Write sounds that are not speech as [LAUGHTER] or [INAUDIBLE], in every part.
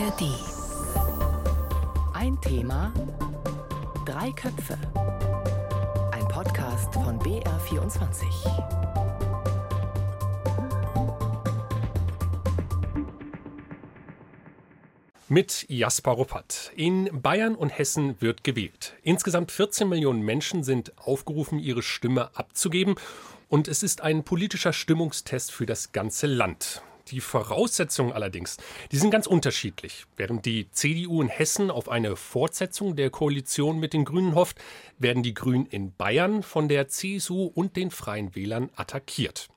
ARD. Ein Thema, drei Köpfe. Ein Podcast von BR24. Mit Jasper Ruppert. In Bayern und Hessen wird gewählt. Insgesamt 14 Millionen Menschen sind aufgerufen, ihre Stimme abzugeben. Und es ist ein politischer Stimmungstest für das ganze Land. Die Voraussetzungen allerdings, die sind ganz unterschiedlich. Während die CDU in Hessen auf eine Fortsetzung der Koalition mit den Grünen hofft, werden die Grünen in Bayern von der CSU und den Freien Wählern attackiert.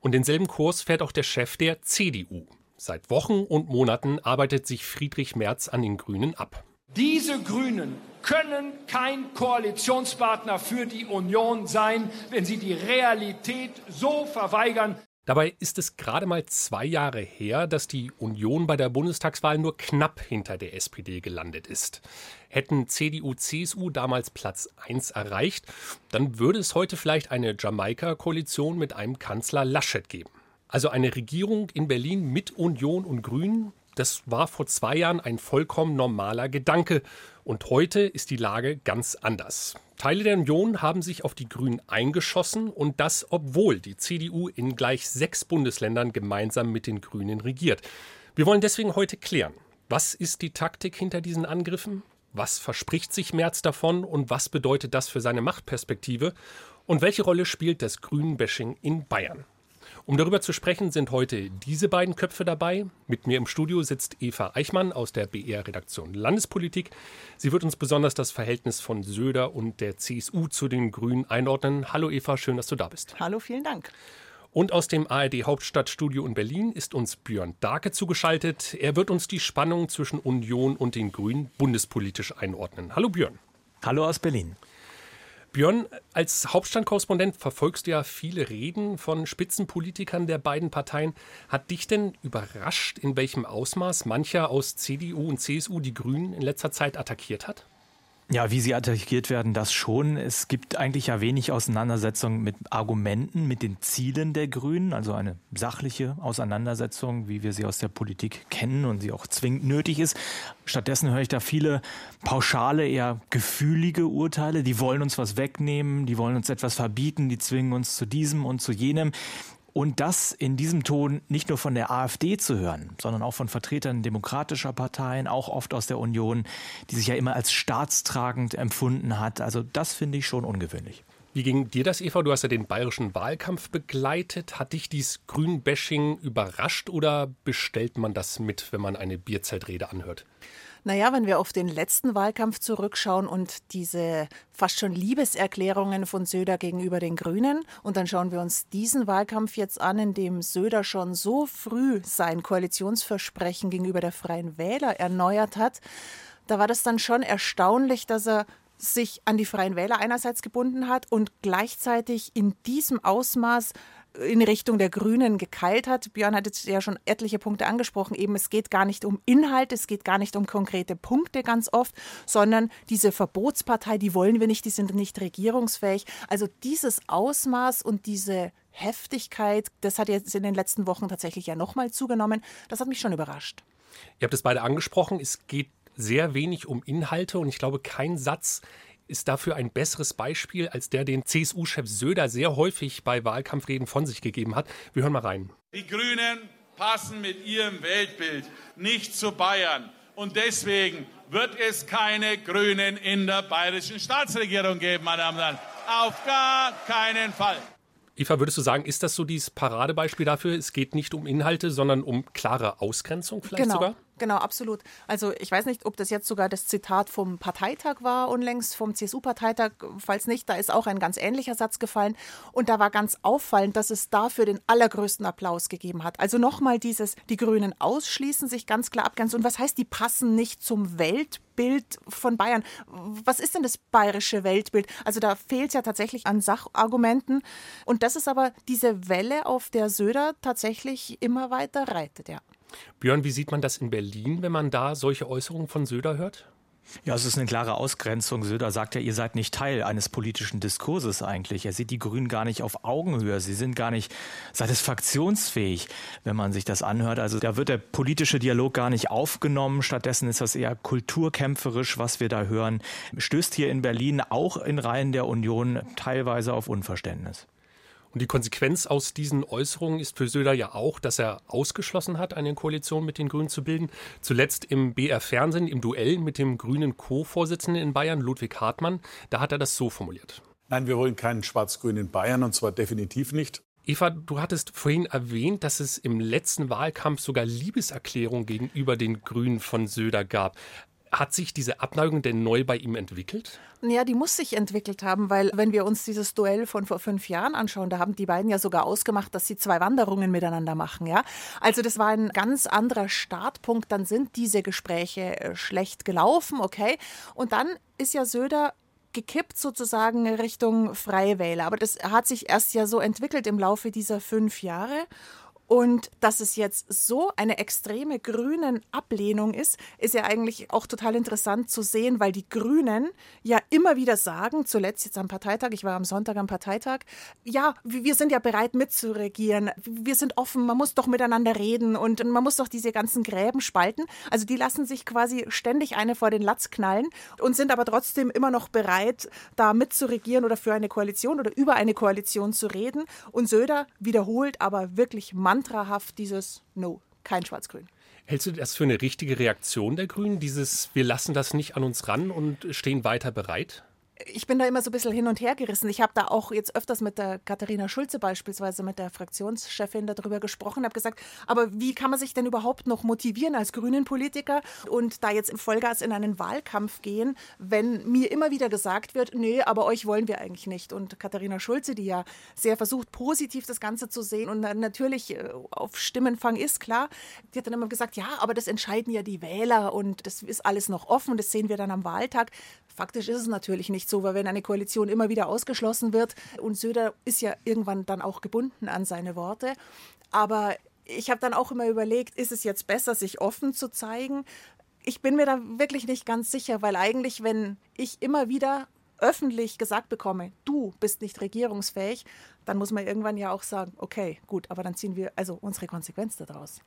Und denselben Kurs fährt auch der Chef der CDU. Seit Wochen und Monaten arbeitet sich Friedrich Merz an den Grünen ab. Diese Grünen können kein Koalitionspartner für die Union sein, wenn sie die Realität so verweigern, Dabei ist es gerade mal zwei Jahre her, dass die Union bei der Bundestagswahl nur knapp hinter der SPD gelandet ist. Hätten CDU, CSU damals Platz 1 erreicht, dann würde es heute vielleicht eine Jamaika-Koalition mit einem Kanzler Laschet geben. Also eine Regierung in Berlin mit Union und Grünen, das war vor zwei Jahren ein vollkommen normaler Gedanke. Und heute ist die Lage ganz anders. Teile der Union haben sich auf die Grünen eingeschossen und das, obwohl die CDU in gleich sechs Bundesländern gemeinsam mit den Grünen regiert. Wir wollen deswegen heute klären, was ist die Taktik hinter diesen Angriffen? Was verspricht sich Merz davon und was bedeutet das für seine Machtperspektive? Und welche Rolle spielt das Grünen-Bashing in Bayern? Um darüber zu sprechen, sind heute diese beiden Köpfe dabei. Mit mir im Studio sitzt Eva Eichmann aus der BR-Redaktion Landespolitik. Sie wird uns besonders das Verhältnis von Söder und der CSU zu den Grünen einordnen. Hallo Eva, schön, dass du da bist. Hallo, vielen Dank. Und aus dem ARD Hauptstadtstudio in Berlin ist uns Björn Darke zugeschaltet. Er wird uns die Spannung zwischen Union und den Grünen bundespolitisch einordnen. Hallo Björn. Hallo aus Berlin. Björn, als Hauptstadtkorrespondent verfolgst du ja viele Reden von Spitzenpolitikern der beiden Parteien. Hat dich denn überrascht, in welchem Ausmaß mancher aus CDU und CSU die Grünen in letzter Zeit attackiert hat? Ja, wie sie attackiert werden, das schon. Es gibt eigentlich ja wenig Auseinandersetzung mit Argumenten, mit den Zielen der Grünen, also eine sachliche Auseinandersetzung, wie wir sie aus der Politik kennen und sie auch zwingend nötig ist. Stattdessen höre ich da viele pauschale, eher gefühlige Urteile. Die wollen uns was wegnehmen, die wollen uns etwas verbieten, die zwingen uns zu diesem und zu jenem. Und das in diesem Ton nicht nur von der AfD zu hören, sondern auch von Vertretern demokratischer Parteien, auch oft aus der Union, die sich ja immer als staatstragend empfunden hat. Also das finde ich schon ungewöhnlich. Wie ging dir das, Eva? Du hast ja den bayerischen Wahlkampf begleitet. Hat dich dieses Grün-Bashing überrascht oder bestellt man das mit, wenn man eine Bierzeltrede anhört? Naja, wenn wir auf den letzten Wahlkampf zurückschauen und diese fast schon Liebeserklärungen von Söder gegenüber den Grünen und dann schauen wir uns diesen Wahlkampf jetzt an, in dem Söder schon so früh sein Koalitionsversprechen gegenüber der Freien Wähler erneuert hat, da war das dann schon erstaunlich, dass er sich an die Freien Wähler einerseits gebunden hat und gleichzeitig in diesem Ausmaß in Richtung der Grünen gekeilt hat. Björn hat jetzt ja schon etliche Punkte angesprochen. Eben, es geht gar nicht um Inhalt, es geht gar nicht um konkrete Punkte ganz oft, sondern diese Verbotspartei, die wollen wir nicht, die sind nicht regierungsfähig. Also dieses Ausmaß und diese Heftigkeit, das hat jetzt in den letzten Wochen tatsächlich ja nochmal zugenommen. Das hat mich schon überrascht. Ihr habt es beide angesprochen. Es geht sehr wenig um Inhalte und ich glaube, kein Satz ist dafür ein besseres Beispiel als der, den CSU-Chef Söder sehr häufig bei Wahlkampfreden von sich gegeben hat. Wir hören mal rein. Die Grünen passen mit ihrem Weltbild nicht zu Bayern. Und deswegen wird es keine Grünen in der bayerischen Staatsregierung geben, meine Damen und Herren. Auf gar keinen Fall. Eva, würdest du sagen, ist das so dieses Paradebeispiel dafür? Es geht nicht um Inhalte, sondern um klare Ausgrenzung vielleicht genau. sogar? Genau, absolut. Also ich weiß nicht, ob das jetzt sogar das Zitat vom Parteitag war unlängst, vom CSU-Parteitag. Falls nicht, da ist auch ein ganz ähnlicher Satz gefallen. Und da war ganz auffallend, dass es dafür den allergrößten Applaus gegeben hat. Also nochmal dieses, die Grünen ausschließen, sich ganz klar abgrenzen. Und was heißt, die passen nicht zum Weltbild von Bayern? Was ist denn das bayerische Weltbild? Also da fehlt es ja tatsächlich an Sachargumenten. Und das ist aber diese Welle, auf der Söder tatsächlich immer weiter reitet, ja. Björn, wie sieht man das in Berlin, wenn man da solche Äußerungen von Söder hört? Ja, es ist eine klare Ausgrenzung. Söder sagt ja, ihr seid nicht Teil eines politischen Diskurses eigentlich. Er sieht die Grünen gar nicht auf Augenhöhe. Sie sind gar nicht satisfaktionsfähig, wenn man sich das anhört. Also da wird der politische Dialog gar nicht aufgenommen. Stattdessen ist das eher kulturkämpferisch, was wir da hören. Stößt hier in Berlin auch in Reihen der Union teilweise auf Unverständnis. Und die Konsequenz aus diesen Äußerungen ist für Söder ja auch, dass er ausgeschlossen hat, eine Koalition mit den Grünen zu bilden. Zuletzt im BR Fernsehen, im Duell mit dem grünen Co-Vorsitzenden in Bayern, Ludwig Hartmann, da hat er das so formuliert. Nein, wir wollen keinen Schwarz-Grün in Bayern und zwar definitiv nicht. Eva, du hattest vorhin erwähnt, dass es im letzten Wahlkampf sogar Liebeserklärungen gegenüber den Grünen von Söder gab. Hat sich diese Abneigung denn neu bei ihm entwickelt? Ja, die muss sich entwickelt haben, weil wenn wir uns dieses Duell von vor fünf Jahren anschauen, da haben die beiden ja sogar ausgemacht, dass sie zwei Wanderungen miteinander machen. Ja, also das war ein ganz anderer Startpunkt. Dann sind diese Gespräche äh, schlecht gelaufen, okay. Und dann ist ja Söder gekippt sozusagen Richtung Freie Wähler. Aber das hat sich erst ja so entwickelt im Laufe dieser fünf Jahre. Und dass es jetzt so eine extreme grünen Ablehnung ist, ist ja eigentlich auch total interessant zu sehen, weil die Grünen ja immer wieder sagen, zuletzt jetzt am Parteitag, ich war am Sonntag am Parteitag, ja, wir sind ja bereit mitzuregieren, wir sind offen, man muss doch miteinander reden und man muss doch diese ganzen Gräben spalten. Also die lassen sich quasi ständig eine vor den Latz knallen und sind aber trotzdem immer noch bereit, da mitzuregieren oder für eine Koalition oder über eine Koalition zu reden. Und Söder wiederholt aber wirklich manchmal, mantrahaft dieses No, kein Schwarz-Grün. Hältst du das für eine richtige Reaktion der Grünen, dieses Wir lassen das nicht an uns ran und stehen weiter bereit? Ich bin da immer so ein bisschen hin und her gerissen. Ich habe da auch jetzt öfters mit der Katharina Schulze beispielsweise, mit der Fraktionschefin darüber gesprochen, habe gesagt, aber wie kann man sich denn überhaupt noch motivieren als grünen Politiker und da jetzt im Vollgas in einen Wahlkampf gehen, wenn mir immer wieder gesagt wird, nee, aber euch wollen wir eigentlich nicht. Und Katharina Schulze, die ja sehr versucht, positiv das Ganze zu sehen und natürlich äh, auf Stimmenfang ist, klar, die hat dann immer gesagt, ja, aber das entscheiden ja die Wähler und das ist alles noch offen, das sehen wir dann am Wahltag. Faktisch ist es natürlich nicht so, weil wenn eine Koalition immer wieder ausgeschlossen wird und Söder ist ja irgendwann dann auch gebunden an seine Worte. Aber ich habe dann auch immer überlegt, ist es jetzt besser, sich offen zu zeigen? Ich bin mir da wirklich nicht ganz sicher, weil eigentlich, wenn ich immer wieder öffentlich gesagt bekomme, du bist nicht regierungsfähig, dann muss man irgendwann ja auch sagen, okay, gut, aber dann ziehen wir also unsere Konsequenz daraus.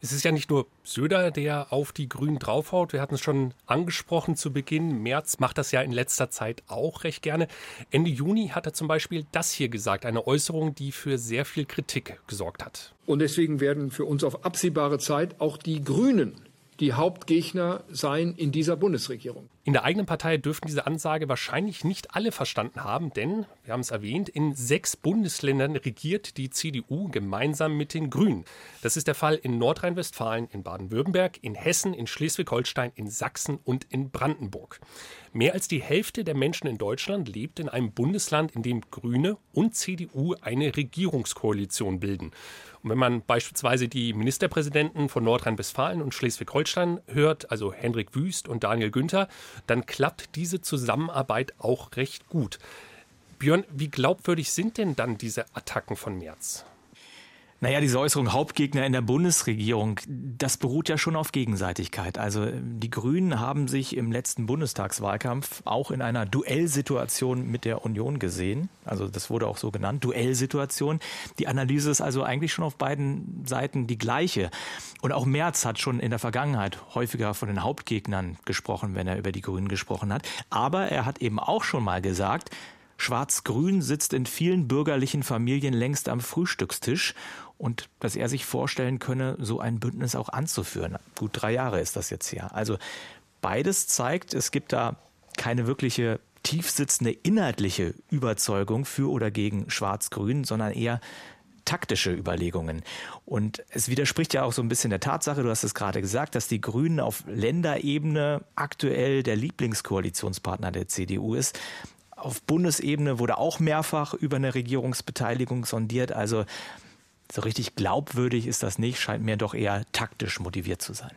Es ist ja nicht nur Söder, der auf die Grünen draufhaut. Wir hatten es schon angesprochen zu Beginn. Merz macht das ja in letzter Zeit auch recht gerne. Ende Juni hat er zum Beispiel das hier gesagt, eine Äußerung, die für sehr viel Kritik gesorgt hat. Und deswegen werden für uns auf absehbare Zeit auch die Grünen die Hauptgegner sein in dieser Bundesregierung. In der eigenen Partei dürften diese Ansage wahrscheinlich nicht alle verstanden haben, denn, wir haben es erwähnt, in sechs Bundesländern regiert die CDU gemeinsam mit den Grünen. Das ist der Fall in Nordrhein-Westfalen, in Baden-Württemberg, in Hessen, in Schleswig-Holstein, in Sachsen und in Brandenburg. Mehr als die Hälfte der Menschen in Deutschland lebt in einem Bundesland, in dem Grüne und CDU eine Regierungskoalition bilden. Und wenn man beispielsweise die Ministerpräsidenten von Nordrhein-Westfalen und Schleswig-Holstein hört, also Hendrik Wüst und Daniel Günther, dann klappt diese Zusammenarbeit auch recht gut. Björn, wie glaubwürdig sind denn dann diese Attacken von Merz? Naja, diese Äußerung Hauptgegner in der Bundesregierung, das beruht ja schon auf Gegenseitigkeit. Also die Grünen haben sich im letzten Bundestagswahlkampf auch in einer Duellsituation mit der Union gesehen. Also das wurde auch so genannt, Duellsituation. Die Analyse ist also eigentlich schon auf beiden Seiten die gleiche. Und auch Merz hat schon in der Vergangenheit häufiger von den Hauptgegnern gesprochen, wenn er über die Grünen gesprochen hat. Aber er hat eben auch schon mal gesagt, Schwarz-Grün sitzt in vielen bürgerlichen Familien längst am Frühstückstisch und dass er sich vorstellen könne, so ein Bündnis auch anzuführen. Gut drei Jahre ist das jetzt her. Also beides zeigt, es gibt da keine wirkliche tiefsitzende inhaltliche Überzeugung für oder gegen Schwarz-Grün, sondern eher taktische Überlegungen. Und es widerspricht ja auch so ein bisschen der Tatsache, du hast es gerade gesagt, dass die Grünen auf Länderebene aktuell der Lieblingskoalitionspartner der CDU ist. Auf Bundesebene wurde auch mehrfach über eine Regierungsbeteiligung sondiert. Also so richtig glaubwürdig ist das nicht, scheint mir doch eher taktisch motiviert zu sein.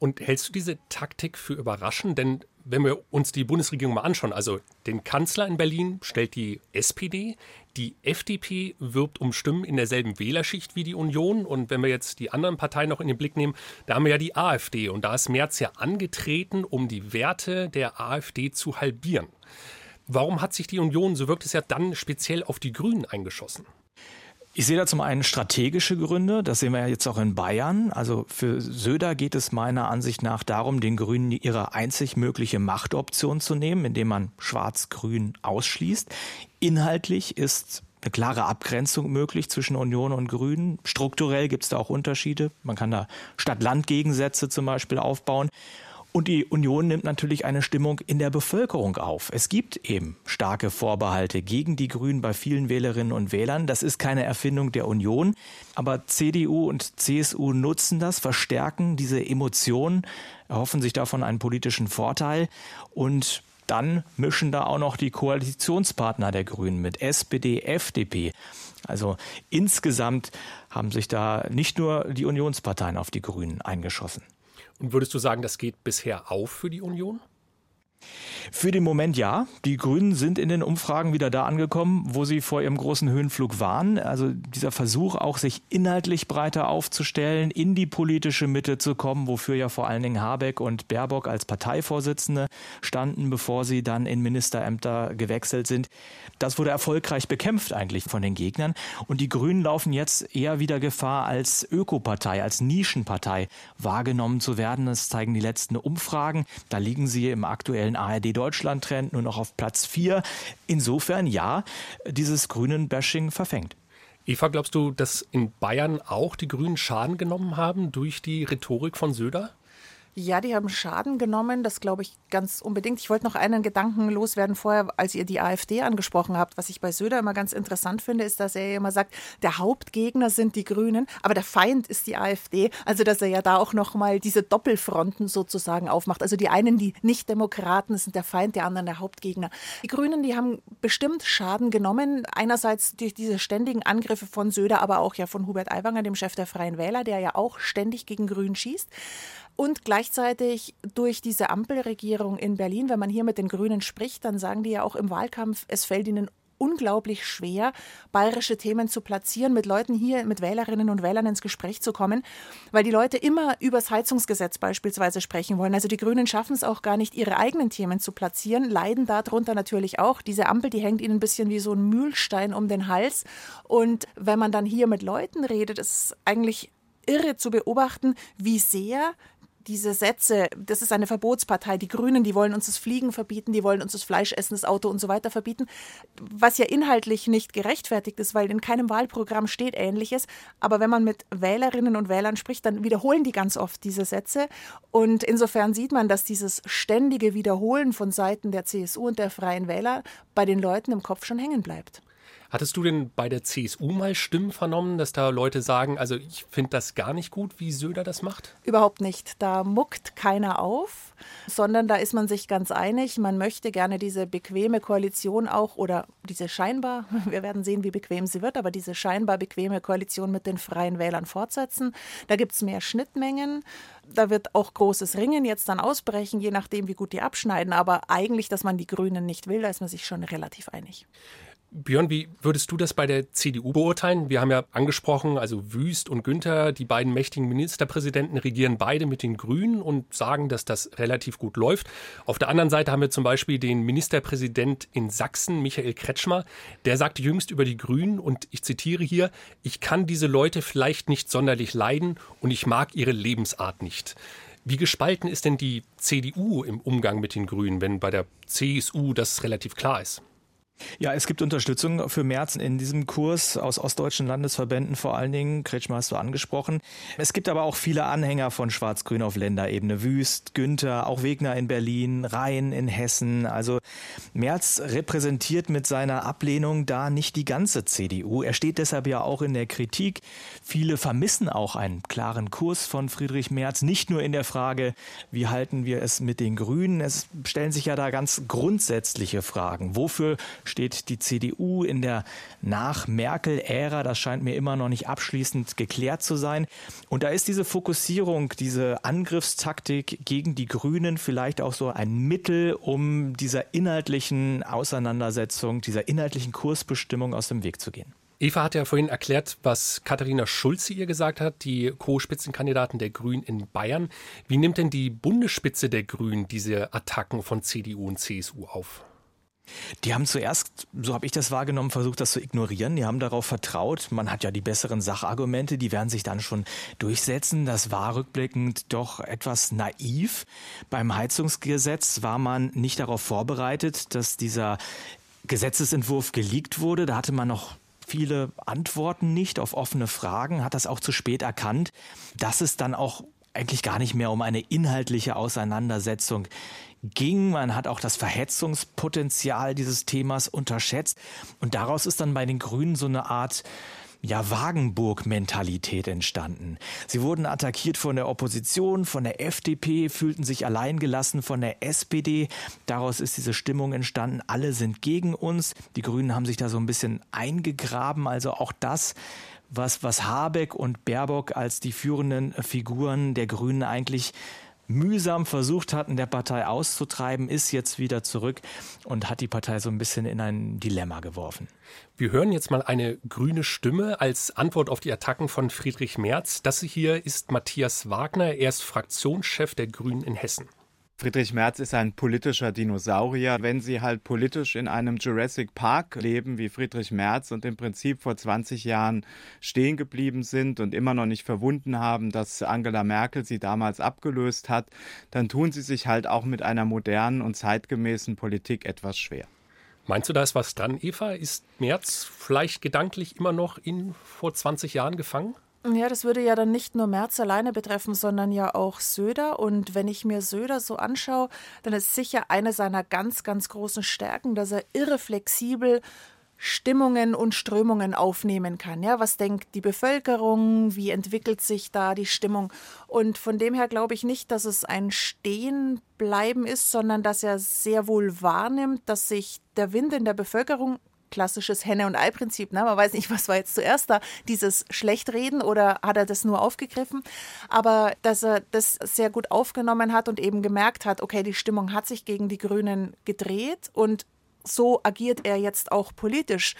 Und hältst du diese Taktik für überraschend? Denn wenn wir uns die Bundesregierung mal anschauen, also den Kanzler in Berlin stellt die SPD, die FDP wirbt um Stimmen in derselben Wählerschicht wie die Union. Und wenn wir jetzt die anderen Parteien noch in den Blick nehmen, da haben wir ja die AfD. Und da ist Merz ja angetreten, um die Werte der AfD zu halbieren. Warum hat sich die Union, so wirkt es ja dann, speziell auf die Grünen eingeschossen? Ich sehe da zum einen strategische Gründe, das sehen wir ja jetzt auch in Bayern. Also für Söder geht es meiner Ansicht nach darum, den Grünen ihre einzig mögliche Machtoption zu nehmen, indem man Schwarz-Grün ausschließt. Inhaltlich ist eine klare Abgrenzung möglich zwischen Union und Grünen. Strukturell gibt es da auch Unterschiede. Man kann da Stadt-Land-Gegensätze zum Beispiel aufbauen. Und die Union nimmt natürlich eine Stimmung in der Bevölkerung auf. Es gibt eben starke Vorbehalte gegen die Grünen bei vielen Wählerinnen und Wählern. Das ist keine Erfindung der Union. Aber CDU und CSU nutzen das, verstärken diese Emotionen, erhoffen sich davon einen politischen Vorteil und dann mischen da auch noch die Koalitionspartner der Grünen mit SPD, FDP. Also insgesamt haben sich da nicht nur die Unionsparteien auf die Grünen eingeschossen. Und würdest du sagen, das geht bisher auf für die Union? Für den Moment ja. Die Grünen sind in den Umfragen wieder da angekommen, wo sie vor ihrem großen Höhenflug waren. Also dieser Versuch auch, sich inhaltlich breiter aufzustellen, in die politische Mitte zu kommen, wofür ja vor allen Dingen Habeck und Baerbock als Parteivorsitzende standen, bevor sie dann in Ministerämter gewechselt sind. Das wurde erfolgreich bekämpft eigentlich von den Gegnern. Und die Grünen laufen jetzt eher wieder Gefahr, als Ökopartei, als Nischenpartei wahrgenommen zu werden. Das zeigen die letzten Umfragen. Da liegen sie im aktuellen ARD Deutschland-Trend nur noch auf Platz 4. Insofern ja, dieses Grünen-Bashing verfängt. Eva, glaubst du, dass in Bayern auch die Grünen Schaden genommen haben durch die Rhetorik von Söder? Ja, die haben Schaden genommen, das glaube ich ganz unbedingt. Ich wollte noch einen Gedanken loswerden vorher, als ihr die AfD angesprochen habt. Was ich bei Söder immer ganz interessant finde, ist, dass er immer sagt, der Hauptgegner sind die Grünen, aber der Feind ist die AfD. Also, dass er ja da auch nochmal diese Doppelfronten sozusagen aufmacht. Also die einen, die Nicht-Demokraten sind der Feind, die anderen der Hauptgegner. Die Grünen, die haben bestimmt Schaden genommen. Einerseits durch diese ständigen Angriffe von Söder, aber auch ja von Hubert Aiwanger, dem Chef der Freien Wähler, der ja auch ständig gegen Grün schießt. Und gleichzeitig durch diese Ampelregierung in Berlin, wenn man hier mit den Grünen spricht, dann sagen die ja auch im Wahlkampf, es fällt ihnen unglaublich schwer, bayerische Themen zu platzieren, mit Leuten hier, mit Wählerinnen und Wählern ins Gespräch zu kommen, weil die Leute immer übers Heizungsgesetz beispielsweise sprechen wollen. Also die Grünen schaffen es auch gar nicht, ihre eigenen Themen zu platzieren, leiden darunter natürlich auch. Diese Ampel, die hängt ihnen ein bisschen wie so ein Mühlstein um den Hals. Und wenn man dann hier mit Leuten redet, ist es eigentlich irre zu beobachten, wie sehr diese Sätze, das ist eine Verbotspartei, die Grünen, die wollen uns das Fliegen verbieten, die wollen uns das Fleisch essen, das Auto und so weiter verbieten, was ja inhaltlich nicht gerechtfertigt ist, weil in keinem Wahlprogramm steht Ähnliches. Aber wenn man mit Wählerinnen und Wählern spricht, dann wiederholen die ganz oft diese Sätze. Und insofern sieht man, dass dieses ständige Wiederholen von Seiten der CSU und der Freien Wähler bei den Leuten im Kopf schon hängen bleibt. Hattest du denn bei der CSU mal Stimmen vernommen, dass da Leute sagen, also ich finde das gar nicht gut, wie Söder das macht? Überhaupt nicht. Da muckt keiner auf, sondern da ist man sich ganz einig. Man möchte gerne diese bequeme Koalition auch oder diese scheinbar, [LAUGHS] wir werden sehen, wie bequem sie wird, aber diese scheinbar bequeme Koalition mit den Freien Wählern fortsetzen. Da gibt es mehr Schnittmengen. Da wird auch großes Ringen jetzt dann ausbrechen, je nachdem, wie gut die abschneiden. Aber eigentlich, dass man die Grünen nicht will, da ist man sich schon relativ einig. Björn, wie würdest du das bei der CDU beurteilen? Wir haben ja angesprochen, also Wüst und Günther, die beiden mächtigen Ministerpräsidenten regieren beide mit den Grünen und sagen, dass das relativ gut läuft. Auf der anderen Seite haben wir zum Beispiel den Ministerpräsident in Sachsen, Michael Kretschmer, der sagte jüngst über die Grünen und ich zitiere hier, ich kann diese Leute vielleicht nicht sonderlich leiden und ich mag ihre Lebensart nicht. Wie gespalten ist denn die CDU im Umgang mit den Grünen, wenn bei der CSU das relativ klar ist? Ja, es gibt Unterstützung für März in diesem Kurs aus ostdeutschen Landesverbänden vor allen Dingen. Kretschmer hast du angesprochen. Es gibt aber auch viele Anhänger von Schwarz-Grün auf Länderebene. Wüst, Günther, auch Wegner in Berlin, Rhein in Hessen. Also Merz repräsentiert mit seiner Ablehnung da nicht die ganze CDU. Er steht deshalb ja auch in der Kritik. Viele vermissen auch einen klaren Kurs von Friedrich Merz, nicht nur in der Frage, wie halten wir es mit den Grünen. Es stellen sich ja da ganz grundsätzliche Fragen. Wofür steht die CDU in der Nach-Merkel-Ära? Das scheint mir immer noch nicht abschließend geklärt zu sein. Und da ist diese Fokussierung, diese Angriffstaktik gegen die Grünen vielleicht auch so ein Mittel, um dieser inhaltlichen Auseinandersetzung, dieser inhaltlichen Kursbestimmung aus dem Weg zu gehen. Eva hat ja vorhin erklärt, was Katharina Schulze ihr gesagt hat, die Co-Spitzenkandidaten der Grünen in Bayern. Wie nimmt denn die Bundesspitze der Grünen diese Attacken von CDU und CSU auf? Die haben zuerst, so habe ich das wahrgenommen, versucht, das zu ignorieren. Die haben darauf vertraut, man hat ja die besseren Sachargumente, die werden sich dann schon durchsetzen. Das war rückblickend doch etwas naiv. Beim Heizungsgesetz war man nicht darauf vorbereitet, dass dieser Gesetzesentwurf geleakt wurde. Da hatte man noch viele Antworten nicht auf offene Fragen, hat das auch zu spät erkannt, dass es dann auch eigentlich gar nicht mehr um eine inhaltliche Auseinandersetzung ging. Man hat auch das Verhetzungspotenzial dieses Themas unterschätzt. Und daraus ist dann bei den Grünen so eine Art ja, Wagenburg-Mentalität entstanden. Sie wurden attackiert von der Opposition, von der FDP, fühlten sich alleingelassen von der SPD. Daraus ist diese Stimmung entstanden. Alle sind gegen uns. Die Grünen haben sich da so ein bisschen eingegraben. Also auch das was, was Habeck und Baerbock als die führenden Figuren der Grünen eigentlich mühsam versucht hatten, der Partei auszutreiben, ist jetzt wieder zurück und hat die Partei so ein bisschen in ein Dilemma geworfen. Wir hören jetzt mal eine grüne Stimme als Antwort auf die Attacken von Friedrich Merz. Das hier ist Matthias Wagner. Er ist Fraktionschef der Grünen in Hessen. Friedrich Merz ist ein politischer Dinosaurier. Wenn Sie halt politisch in einem Jurassic Park leben wie Friedrich Merz und im Prinzip vor 20 Jahren stehen geblieben sind und immer noch nicht verwunden haben, dass Angela Merkel sie damals abgelöst hat, dann tun Sie sich halt auch mit einer modernen und zeitgemäßen Politik etwas schwer. Meinst du, da ist was dran, Eva? Ist Merz vielleicht gedanklich immer noch in vor 20 Jahren gefangen? Ja, das würde ja dann nicht nur Merz alleine betreffen, sondern ja auch Söder. Und wenn ich mir Söder so anschaue, dann ist sicher eine seiner ganz, ganz großen Stärken, dass er irre flexibel Stimmungen und Strömungen aufnehmen kann. Ja, was denkt die Bevölkerung? Wie entwickelt sich da die Stimmung? Und von dem her glaube ich nicht, dass es ein Stehenbleiben ist, sondern dass er sehr wohl wahrnimmt, dass sich der Wind in der Bevölkerung klassisches Henne- und Ei-Prinzip. Ne? Man weiß nicht, was war jetzt zuerst da, dieses Schlechtreden oder hat er das nur aufgegriffen. Aber dass er das sehr gut aufgenommen hat und eben gemerkt hat, okay, die Stimmung hat sich gegen die Grünen gedreht und so agiert er jetzt auch politisch.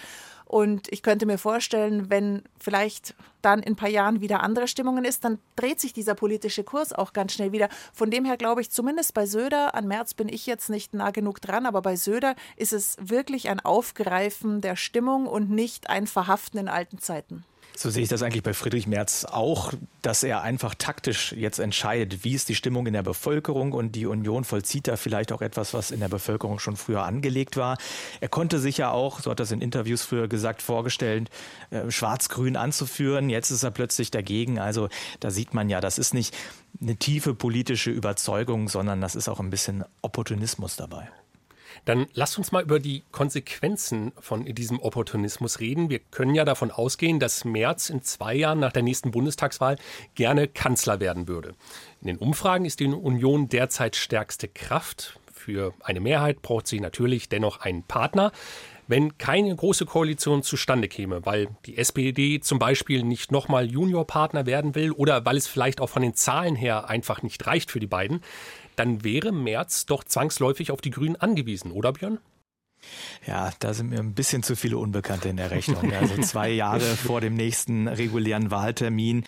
Und ich könnte mir vorstellen, wenn vielleicht dann in ein paar Jahren wieder andere Stimmungen ist, dann dreht sich dieser politische Kurs auch ganz schnell wieder. Von dem her glaube ich, zumindest bei Söder, an März bin ich jetzt nicht nah genug dran, aber bei Söder ist es wirklich ein Aufgreifen der Stimmung und nicht ein Verhaften in alten Zeiten. So sehe ich das eigentlich bei Friedrich Merz auch, dass er einfach taktisch jetzt entscheidet, wie ist die Stimmung in der Bevölkerung und die Union vollzieht da vielleicht auch etwas, was in der Bevölkerung schon früher angelegt war. Er konnte sich ja auch, so hat er es in Interviews früher gesagt, vorgestellt, äh, schwarz-grün anzuführen. Jetzt ist er plötzlich dagegen. Also da sieht man ja, das ist nicht eine tiefe politische Überzeugung, sondern das ist auch ein bisschen Opportunismus dabei. Dann lasst uns mal über die Konsequenzen von diesem Opportunismus reden. Wir können ja davon ausgehen, dass Merz in zwei Jahren nach der nächsten Bundestagswahl gerne Kanzler werden würde. In den Umfragen ist die Union derzeit stärkste Kraft. Für eine Mehrheit braucht sie natürlich dennoch einen Partner. Wenn keine große Koalition zustande käme, weil die SPD zum Beispiel nicht nochmal Juniorpartner werden will oder weil es vielleicht auch von den Zahlen her einfach nicht reicht für die beiden, dann wäre Merz doch zwangsläufig auf die Grünen angewiesen, oder Björn? Ja, da sind mir ein bisschen zu viele Unbekannte in der Rechnung. [LAUGHS] Also zwei Jahre vor dem nächsten regulären Wahltermin.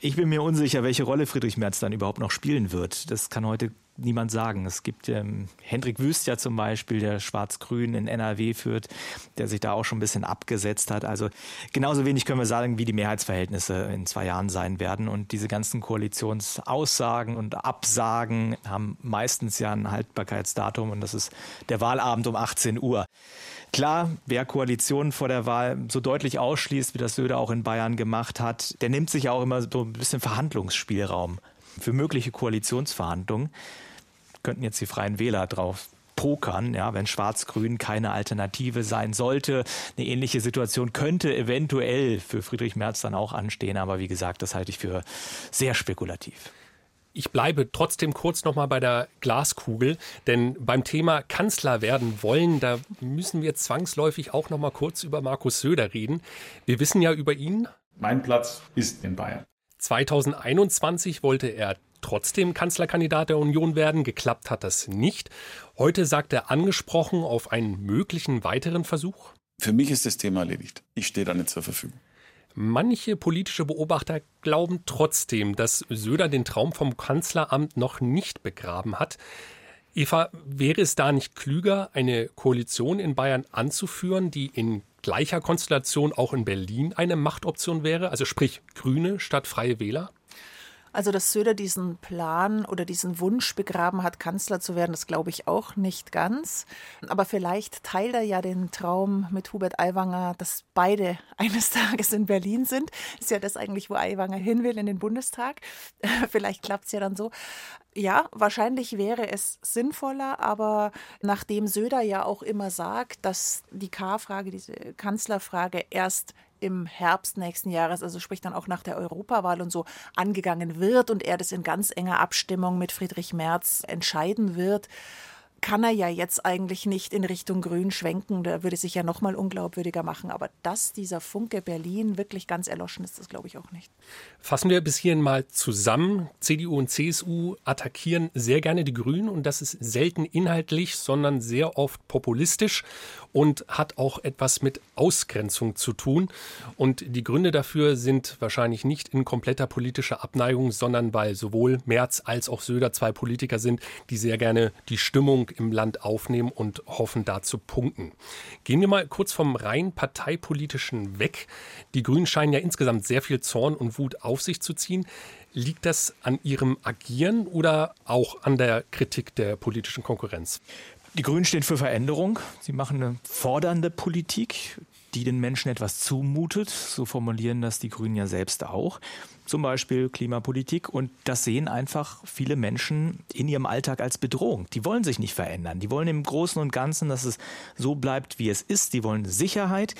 Ich bin mir unsicher, welche Rolle Friedrich Merz dann überhaupt noch spielen wird. Das kann heute niemand sagen. Es gibt ähm, Hendrik Wüst ja zum Beispiel, der Schwarz-Grün in NRW führt, der sich da auch schon ein bisschen abgesetzt hat. Also genauso wenig können wir sagen, wie die Mehrheitsverhältnisse in zwei Jahren sein werden. Und diese ganzen Koalitionsaussagen und Absagen haben meistens ja ein Haltbarkeitsdatum und das ist der Wahlabend um 18 Uhr. Klar, wer Koalitionen vor der Wahl so deutlich ausschließt, wie das Söder auch in Bayern gemacht hat, der nimmt sich auch immer so ein bisschen Verhandlungsspielraum für mögliche Koalitionsverhandlungen könnten jetzt die Freien Wähler drauf pokern, ja, wenn Schwarz-Grün keine Alternative sein sollte. Eine ähnliche Situation könnte eventuell für Friedrich Merz dann auch anstehen, aber wie gesagt, das halte ich für sehr spekulativ. Ich bleibe trotzdem kurz nochmal bei der Glaskugel, denn beim Thema Kanzler werden wollen, da müssen wir zwangsläufig auch nochmal kurz über Markus Söder reden. Wir wissen ja über ihn. Mein Platz ist in Bayern. 2021 wollte er trotzdem Kanzlerkandidat der Union werden. Geklappt hat das nicht. Heute sagt er angesprochen auf einen möglichen weiteren Versuch. Für mich ist das Thema erledigt. Ich stehe da nicht zur Verfügung. Manche politische Beobachter glauben trotzdem, dass Söder den Traum vom Kanzleramt noch nicht begraben hat. Eva, wäre es da nicht klüger, eine Koalition in Bayern anzuführen, die in gleicher Konstellation auch in Berlin eine Machtoption wäre? Also sprich Grüne statt Freie Wähler? Also, dass Söder diesen Plan oder diesen Wunsch begraben hat, Kanzler zu werden, das glaube ich auch nicht ganz. Aber vielleicht teilt er ja den Traum mit Hubert Aiwanger, dass beide [LAUGHS] eines Tages in Berlin sind. Ist ja das eigentlich, wo Aiwanger hin will, in den Bundestag. [LAUGHS] vielleicht klappt es ja dann so. Ja, wahrscheinlich wäre es sinnvoller, aber nachdem Söder ja auch immer sagt, dass die K-Frage, diese Kanzlerfrage erst im Herbst nächsten Jahres, also sprich dann auch nach der Europawahl und so, angegangen wird und er das in ganz enger Abstimmung mit Friedrich Merz entscheiden wird, kann er ja jetzt eigentlich nicht in Richtung Grün schwenken. Da würde sich ja noch mal unglaubwürdiger machen. Aber dass dieser Funke Berlin wirklich ganz erloschen ist, das glaube ich auch nicht. Fassen wir bis hierhin mal zusammen. CDU und CSU attackieren sehr gerne die Grünen und das ist selten inhaltlich, sondern sehr oft populistisch und hat auch etwas mit Ausgrenzung zu tun. Und die Gründe dafür sind wahrscheinlich nicht in kompletter politischer Abneigung, sondern weil sowohl Merz als auch Söder zwei Politiker sind, die sehr gerne die Stimmung im Land aufnehmen und hoffen, da zu punkten. Gehen wir mal kurz vom rein parteipolitischen weg. Die Grünen scheinen ja insgesamt sehr viel Zorn und Wut auf sich zu ziehen. Liegt das an ihrem Agieren oder auch an der Kritik der politischen Konkurrenz? Die Grünen stehen für Veränderung. Sie machen eine fordernde Politik, die den Menschen etwas zumutet. So formulieren das die Grünen ja selbst auch zum Beispiel Klimapolitik. Und das sehen einfach viele Menschen in ihrem Alltag als Bedrohung. Die wollen sich nicht verändern. Die wollen im Großen und Ganzen, dass es so bleibt, wie es ist. Die wollen Sicherheit.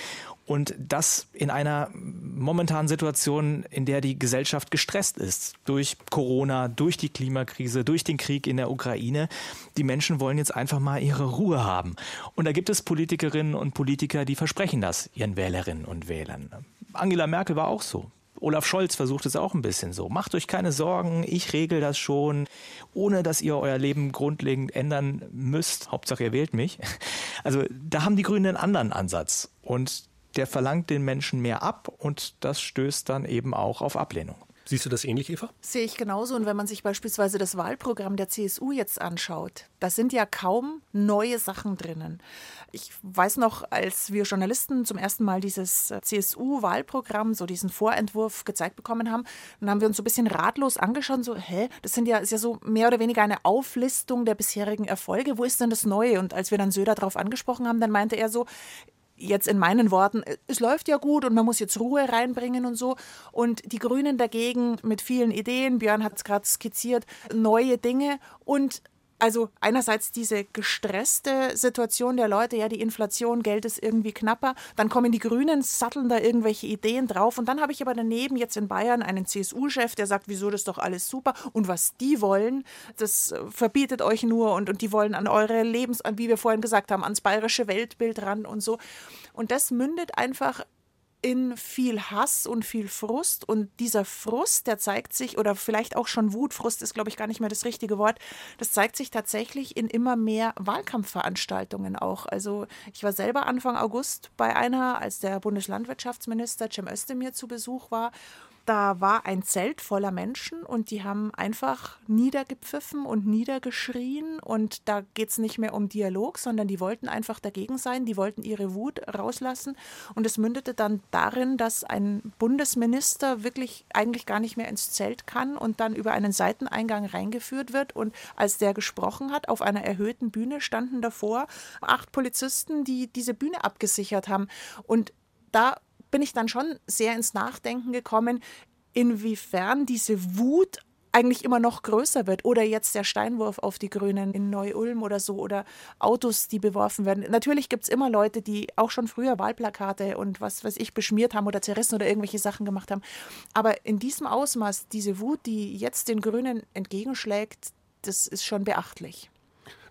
Und das in einer momentanen Situation, in der die Gesellschaft gestresst ist. Durch Corona, durch die Klimakrise, durch den Krieg in der Ukraine. Die Menschen wollen jetzt einfach mal ihre Ruhe haben. Und da gibt es Politikerinnen und Politiker, die versprechen das ihren Wählerinnen und Wählern. Angela Merkel war auch so. Olaf Scholz versucht es auch ein bisschen so. Macht euch keine Sorgen, ich regel das schon, ohne dass ihr euer Leben grundlegend ändern müsst. Hauptsache ihr wählt mich. [LAUGHS] Also da haben die Grünen einen anderen Ansatz und der verlangt den Menschen mehr ab und das stößt dann eben auch auf Ablehnung. Siehst du das ähnlich, Eva? Sehe ich genauso. Und wenn man sich beispielsweise das Wahlprogramm der CSU jetzt anschaut, da sind ja kaum neue Sachen drinnen. Ich weiß noch, als wir Journalisten zum ersten Mal dieses CSU-Wahlprogramm, so diesen Vorentwurf gezeigt bekommen haben, dann haben wir uns so ein bisschen ratlos angeschaut, so, hä, das sind ja, ist ja so mehr oder weniger eine Auflistung der bisherigen Erfolge. Wo ist denn das Neue? Und als wir dann Söder darauf angesprochen haben, dann meinte er so, jetzt in meinen Worten, es läuft ja gut und man muss jetzt Ruhe reinbringen und so. Und die Grünen dagegen mit vielen Ideen, Björn hat es gerade skizziert, neue Dinge und also einerseits diese gestresste Situation der Leute, ja, die Inflation, Geld ist irgendwie knapper, dann kommen die Grünen, satteln da irgendwelche Ideen drauf und dann habe ich aber daneben jetzt in Bayern einen CSU-Chef, der sagt, wieso das ist doch alles super und was die wollen, das äh, verbietet euch nur und, und die wollen an eure Lebens, wie wir vorhin gesagt haben, ans bayerische Weltbild ran und so. Und das mündet einfach in viel Hass und viel Frust. Und dieser Frust, der zeigt sich, oder vielleicht auch schon Wut, Frust ist, glaube ich, gar nicht mehr das richtige Wort, das zeigt sich tatsächlich in immer mehr Wahlkampfveranstaltungen auch. Also ich war selber Anfang August bei einer, als der Bundeslandwirtschaftsminister Cem Özdemir zu Besuch war. Da war ein Zelt voller Menschen und die haben einfach niedergepfiffen und niedergeschrien. Und da geht es nicht mehr um Dialog, sondern die wollten einfach dagegen sein, die wollten ihre Wut rauslassen. Und es mündete dann darin, dass ein Bundesminister wirklich eigentlich gar nicht mehr ins Zelt kann und dann über einen Seiteneingang reingeführt wird. Und als der gesprochen hat, auf einer erhöhten Bühne standen davor acht Polizisten, die diese Bühne abgesichert haben. Und da bin ich dann schon sehr ins Nachdenken gekommen, inwiefern diese Wut eigentlich immer noch größer wird. Oder jetzt der Steinwurf auf die Grünen in Neu-Ulm oder so oder Autos, die beworfen werden. Natürlich gibt es immer Leute, die auch schon früher Wahlplakate und was weiß ich beschmiert haben oder zerrissen oder irgendwelche Sachen gemacht haben. Aber in diesem Ausmaß, diese Wut, die jetzt den Grünen entgegenschlägt, das ist schon beachtlich.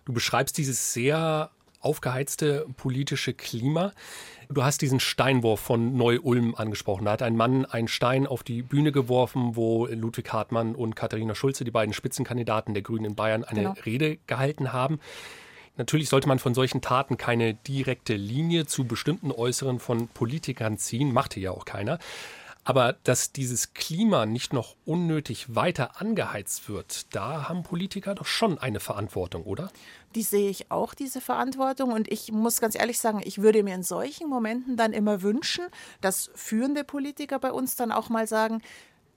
Du beschreibst dieses sehr aufgeheizte politische Klima. Du hast diesen Steinwurf von Neu-Ulm angesprochen. Da hat ein Mann einen Stein auf die Bühne geworfen, wo Ludwig Hartmann und Katharina Schulze, die beiden Spitzenkandidaten der Grünen in Bayern, eine genau. Rede gehalten haben. Natürlich sollte man von solchen Taten keine direkte Linie zu bestimmten Äußeren von Politikern ziehen, machte ja auch keiner. Aber dass dieses Klima nicht noch unnötig weiter angeheizt wird, da haben Politiker doch schon eine Verantwortung, oder? Die sehe ich auch, diese Verantwortung. Und ich muss ganz ehrlich sagen, ich würde mir in solchen Momenten dann immer wünschen, dass führende Politiker bei uns dann auch mal sagen,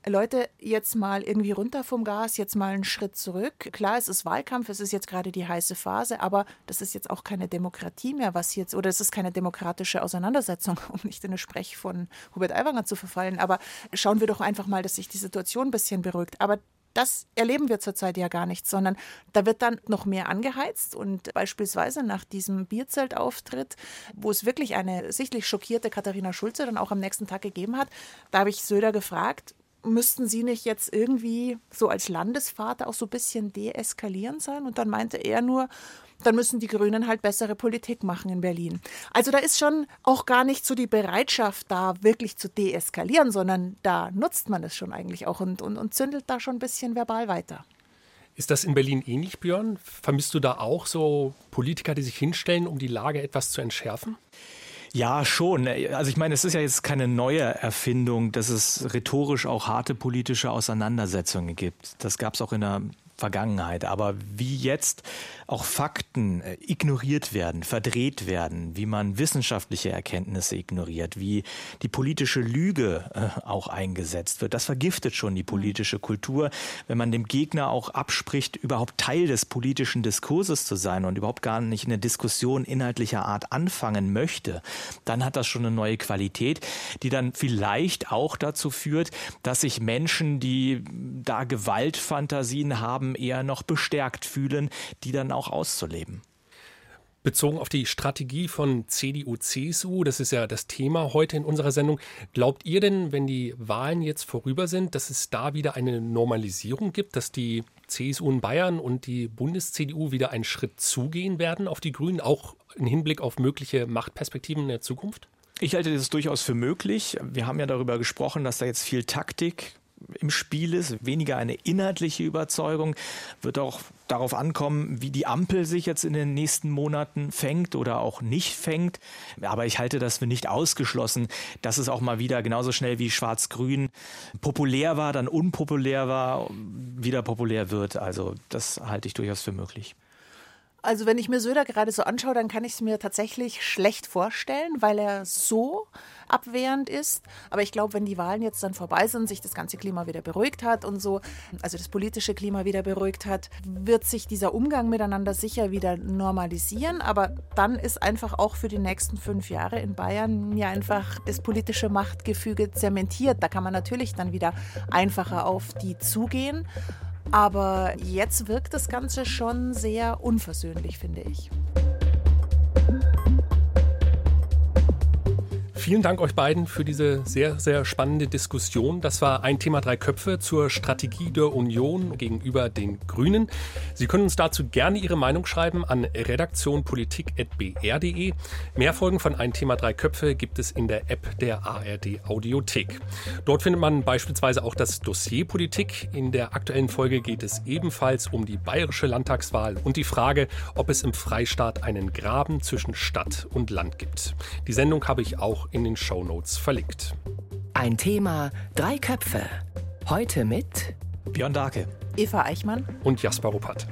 Leute, jetzt mal irgendwie runter vom Gas, jetzt mal einen Schritt zurück. Klar, es ist Wahlkampf, es ist jetzt gerade die heiße Phase, aber das ist jetzt auch keine Demokratie mehr, was jetzt, oder es ist keine demokratische Auseinandersetzung, [LAUGHS] um nicht in eine Sprech von Hubert Aiwanger zu verfallen. Aber schauen wir doch einfach mal, dass sich die Situation ein bisschen beruhigt. Aber das erleben wir zurzeit ja gar nicht, sondern da wird dann noch mehr angeheizt und beispielsweise nach diesem Bierzeltauftritt, wo es wirklich eine sichtlich schockierte Katharina Schulze dann auch am nächsten Tag gegeben hat, da habe ich Söder gefragt, müssten Sie nicht jetzt irgendwie so als Landesvater auch so ein bisschen deeskalieren sein? Und dann meinte er nur, dann müssen die Grünen halt bessere Politik machen in Berlin. Also da ist schon auch gar nicht so die Bereitschaft da, wirklich zu deeskalieren, sondern da nutzt man es schon eigentlich auch und, und, und zündelt da schon ein bisschen verbal weiter. Ist das in Berlin ähnlich, Björn? Vermisst du da auch so Politiker, die sich hinstellen, um die Lage etwas zu entschärfen? Ja, schon. Also ich meine, es ist ja jetzt keine neue Erfindung, dass es rhetorisch auch harte politische Auseinandersetzungen gibt. Das gab es auch in der Vergangenheit. Aber wie jetzt auch Fakten äh, ignoriert werden, verdreht werden, wie man wissenschaftliche Erkenntnisse ignoriert, wie die politische Lüge äh, auch eingesetzt wird, das vergiftet schon die politische Kultur. Wenn man dem Gegner auch abspricht, überhaupt Teil des politischen Diskurses zu sein und überhaupt gar nicht eine Diskussion inhaltlicher Art anfangen möchte, dann hat das schon eine neue Qualität, die dann vielleicht auch dazu führt, dass sich Menschen, die da Gewaltfantasien haben, haben, eher noch bestärkt fühlen, die dann auch auszuleben. Bezogen auf die Strategie von CDU, CSU, das ist ja das Thema heute in unserer Sendung. Glaubt ihr denn, wenn die Wahlen jetzt vorüber sind, dass es da wieder eine Normalisierung gibt, dass die CSU in Bayern und die Bundes-CDU wieder einen Schritt zugehen werden auf die Grünen, auch im Hinblick auf mögliche Machtperspektiven in der Zukunft? Ich halte das durchaus für möglich. Wir haben ja darüber gesprochen, dass da jetzt viel Taktik im Spiel ist, weniger eine inhaltliche Überzeugung. Wird auch darauf ankommen, wie die Ampel sich jetzt in den nächsten Monaten fängt oder auch nicht fängt. Aber ich halte das für nicht ausgeschlossen, dass es auch mal wieder genauso schnell wie Schwarz-Grün populär war, dann unpopulär war, wieder populär wird. Also das halte ich durchaus für möglich. Also wenn ich mir Söder gerade so anschaue, dann kann ich es mir tatsächlich schlecht vorstellen, weil er so abwehrend ist. Aber ich glaube, wenn die Wahlen jetzt dann vorbei sind, sich das ganze Klima wieder beruhigt hat und so, also das politische Klima wieder beruhigt hat, wird sich dieser Umgang miteinander sicher wieder normalisieren. Aber dann ist einfach auch für die nächsten fünf Jahre in Bayern ja einfach das politische Machtgefüge zementiert. Da kann man natürlich dann wieder einfacher auf die zugehen. Aber jetzt wirkt das Ganze schon sehr unversöhnlich, finde ich. Vielen Dank euch beiden für diese sehr, sehr spannende Diskussion. Das war ein Thema drei Köpfe zur Strategie der Union gegenüber den Grünen. Sie können uns dazu gerne Ihre Meinung schreiben an redaktionpolitik.br.de. Mehr Folgen von Ein Thema drei Köpfe gibt es in der App der ARD Audiothek. Dort findet man beispielsweise auch das Dossier Politik. In der aktuellen Folge geht es ebenfalls um die bayerische Landtagswahl und die Frage, ob es im Freistaat einen Graben zwischen Stadt und Land gibt. Die Sendung habe ich auch in den Shownotes verlinkt. Ein Thema, drei Köpfe. Heute mit Björn Darke, Eva Eichmann und Jasper Ruppert.